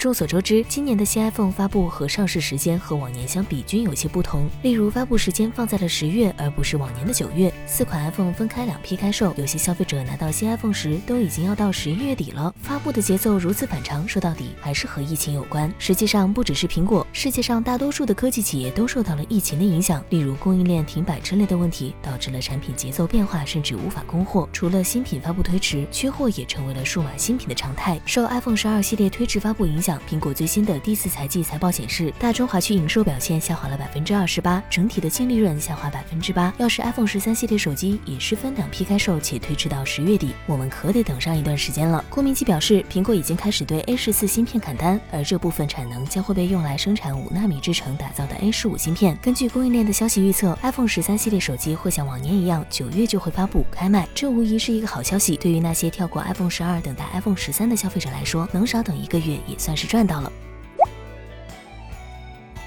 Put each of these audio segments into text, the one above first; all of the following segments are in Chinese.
众所周知，今年的新 iPhone 发布和上市时间和往年相比均有些不同。例如，发布时间放在了十月，而不是往年的九月。四款 iPhone 分开两批开售，有些消费者拿到新 iPhone 时，都已经要到十一月底了。发布的节奏如此反常，说到底还是和疫情有关。实际上，不只是苹果，世界上大多数的科技企业都受到了疫情的影响。例如，供应链停摆之类的问题，导致了产品节奏变化，甚至无法供货。除了新品发布推迟，缺货也成为了数码新品的常态。受 iPhone 十二系列推迟发布影响。苹果最新的第四财季财报显示，大中华区营收表现下滑了百分之二十八，整体的净利润下滑百分之八。要是 iPhone 十三系列手机也是分两批开售，且推迟到十月底，我们可得等上一段时间了。郭明基表示，苹果已经开始对 A 十四芯片砍单，而这部分产能将会被用来生产五纳米制程打造的 A 十五芯片。根据供应链的消息预测，iPhone 十三系列手机会像往年一样，九月就会发布开卖，这无疑是一个好消息。对于那些跳过 iPhone 十二等待 iPhone 十三的消费者来说，能少等一个月也算是是。赚到了。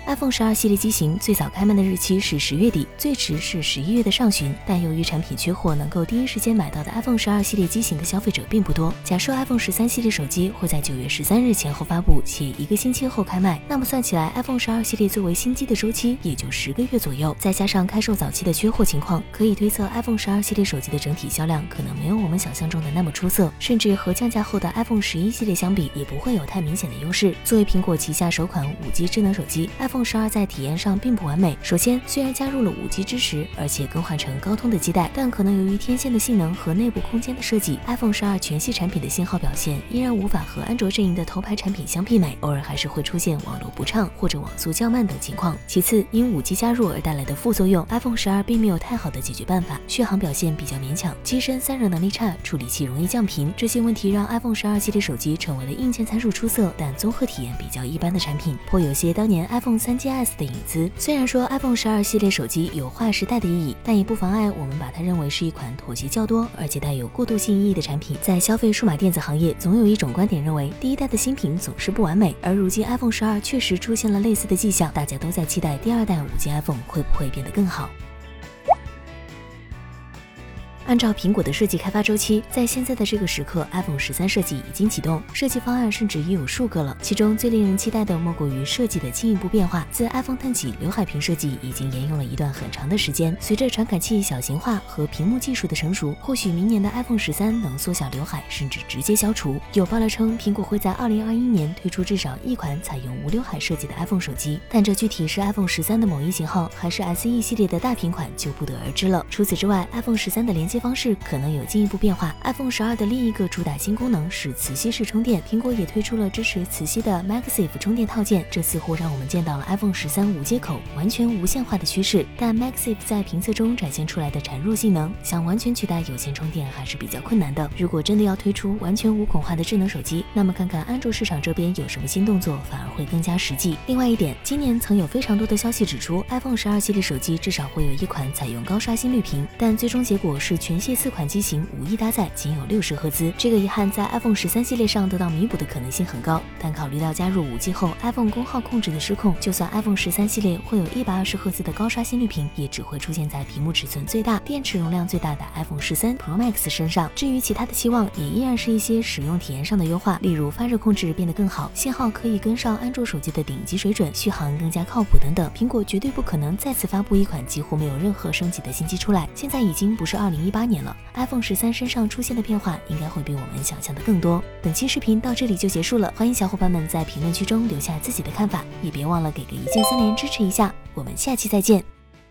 iPhone 十二系列机型最早开卖的日期是十月底，最迟是十一月的上旬。但由于产品缺货，能够第一时间买到的 iPhone 十二系列机型的消费者并不多。假设 iPhone 十三系列手机会在九月十三日前后发布，且一个星期后开卖，那么算起来，iPhone 十二系列作为新机的周期也就十个月左右。再加上开售早期的缺货情况，可以推测 iPhone 十二系列手机的整体销量可能没有我们想象中的那么出色，甚至和降价后的 iPhone 十一系列相比，也不会有太明显的优势。作为苹果旗下首款五 G 智能手机，iPhone iPhone 十二在体验。上并不完美。首先，虽然加入了五 G 支持，而且更换成高通的基带，但可能由于天线的性能和内部空间的设计，iPhone 十二全系产品的信号表现依然无法和安卓阵营的头牌产品相媲美，偶尔还是会出现网络不畅或者网速较慢等情况。其次，因五 G 加入而带来的副作用，iPhone 十二并没有太好的解决办法，续航表现比较勉强，机身散热能力差，处理器容易降频，这些问题让 iPhone 十二系列手机成为了硬件参数出色，但综合体验比较一般的产品，颇有些当年 iPhone 三 GS 的影子。虽然说。iPhone 十二系列手机有划时代的意义，但也不妨碍我们把它认为是一款妥协较多，而且带有过渡性意义的产品。在消费数码电子行业，总有一种观点认为，第一代的新品总是不完美，而如今 iPhone 十二确实出现了类似的迹象，大家都在期待第二代五 G iPhone 会不会变得更好。按照苹果的设计开发周期，在现在的这个时刻，iPhone 十三设计已经启动，设计方案甚至已有数个了。其中最令人期待的莫过于设计的进一步变化。自 iPhone 10起，刘海屏设计已经沿用了一段很长的时间。随着传感器小型化和屏幕技术的成熟，或许明年的 iPhone 十三能缩小刘海，甚至直接消除。有爆料称，苹果会在2021年推出至少一款采用无刘海设计的 iPhone 手机，但这具体是 iPhone 十三的某一型号，还是 SE 系列的大屏款，就不得而知了。除此之外，iPhone 十三的连接方式可能有进一步变化。iPhone 十二的另一个主打新功能是磁吸式充电，苹果也推出了支持磁吸的 MagSafe 充电套件，这似乎让我们见到了 iPhone 十三无接口完全无线化的趋势。但 MagSafe 在评测中展现出来的孱弱性能，想完全取代有线充电还是比较困难的。如果真的要推出完全无孔化的智能手机，那么看看安卓市场这边有什么新动作，反而会更加实际。另外一点，今年曾有非常多的消息指出，iPhone 十二系列手机至少会有一款采用高刷新率屏，但最终结果是全系四款机。型五亿搭载仅有六十赫兹，这个遗憾在 iPhone 十三系列上得到弥补的可能性很高。但考虑到加入五 G 后 iPhone 功耗控制的失控，就算 iPhone 十三系列会有一百二十赫兹的高刷新率屏，也只会出现在屏幕尺寸最大、电池容量最大的 iPhone 十三 Pro Max 身上。至于其他的期望，也依然是一些使用体验上的优化，例如发热控制变得更好，信号可以跟上安卓手机的顶级水准，续航更加靠谱等等。苹果绝对不可能再次发布一款几乎没有任何升级的新机出来。现在已经不是二零一八年了，iPhone 十三身上。出现的变化应该会比我们想象的更多。本期视频到这里就结束了，欢迎小伙伴们在评论区中留下自己的看法，也别忘了给个一键三连支持一下。我们下期再见。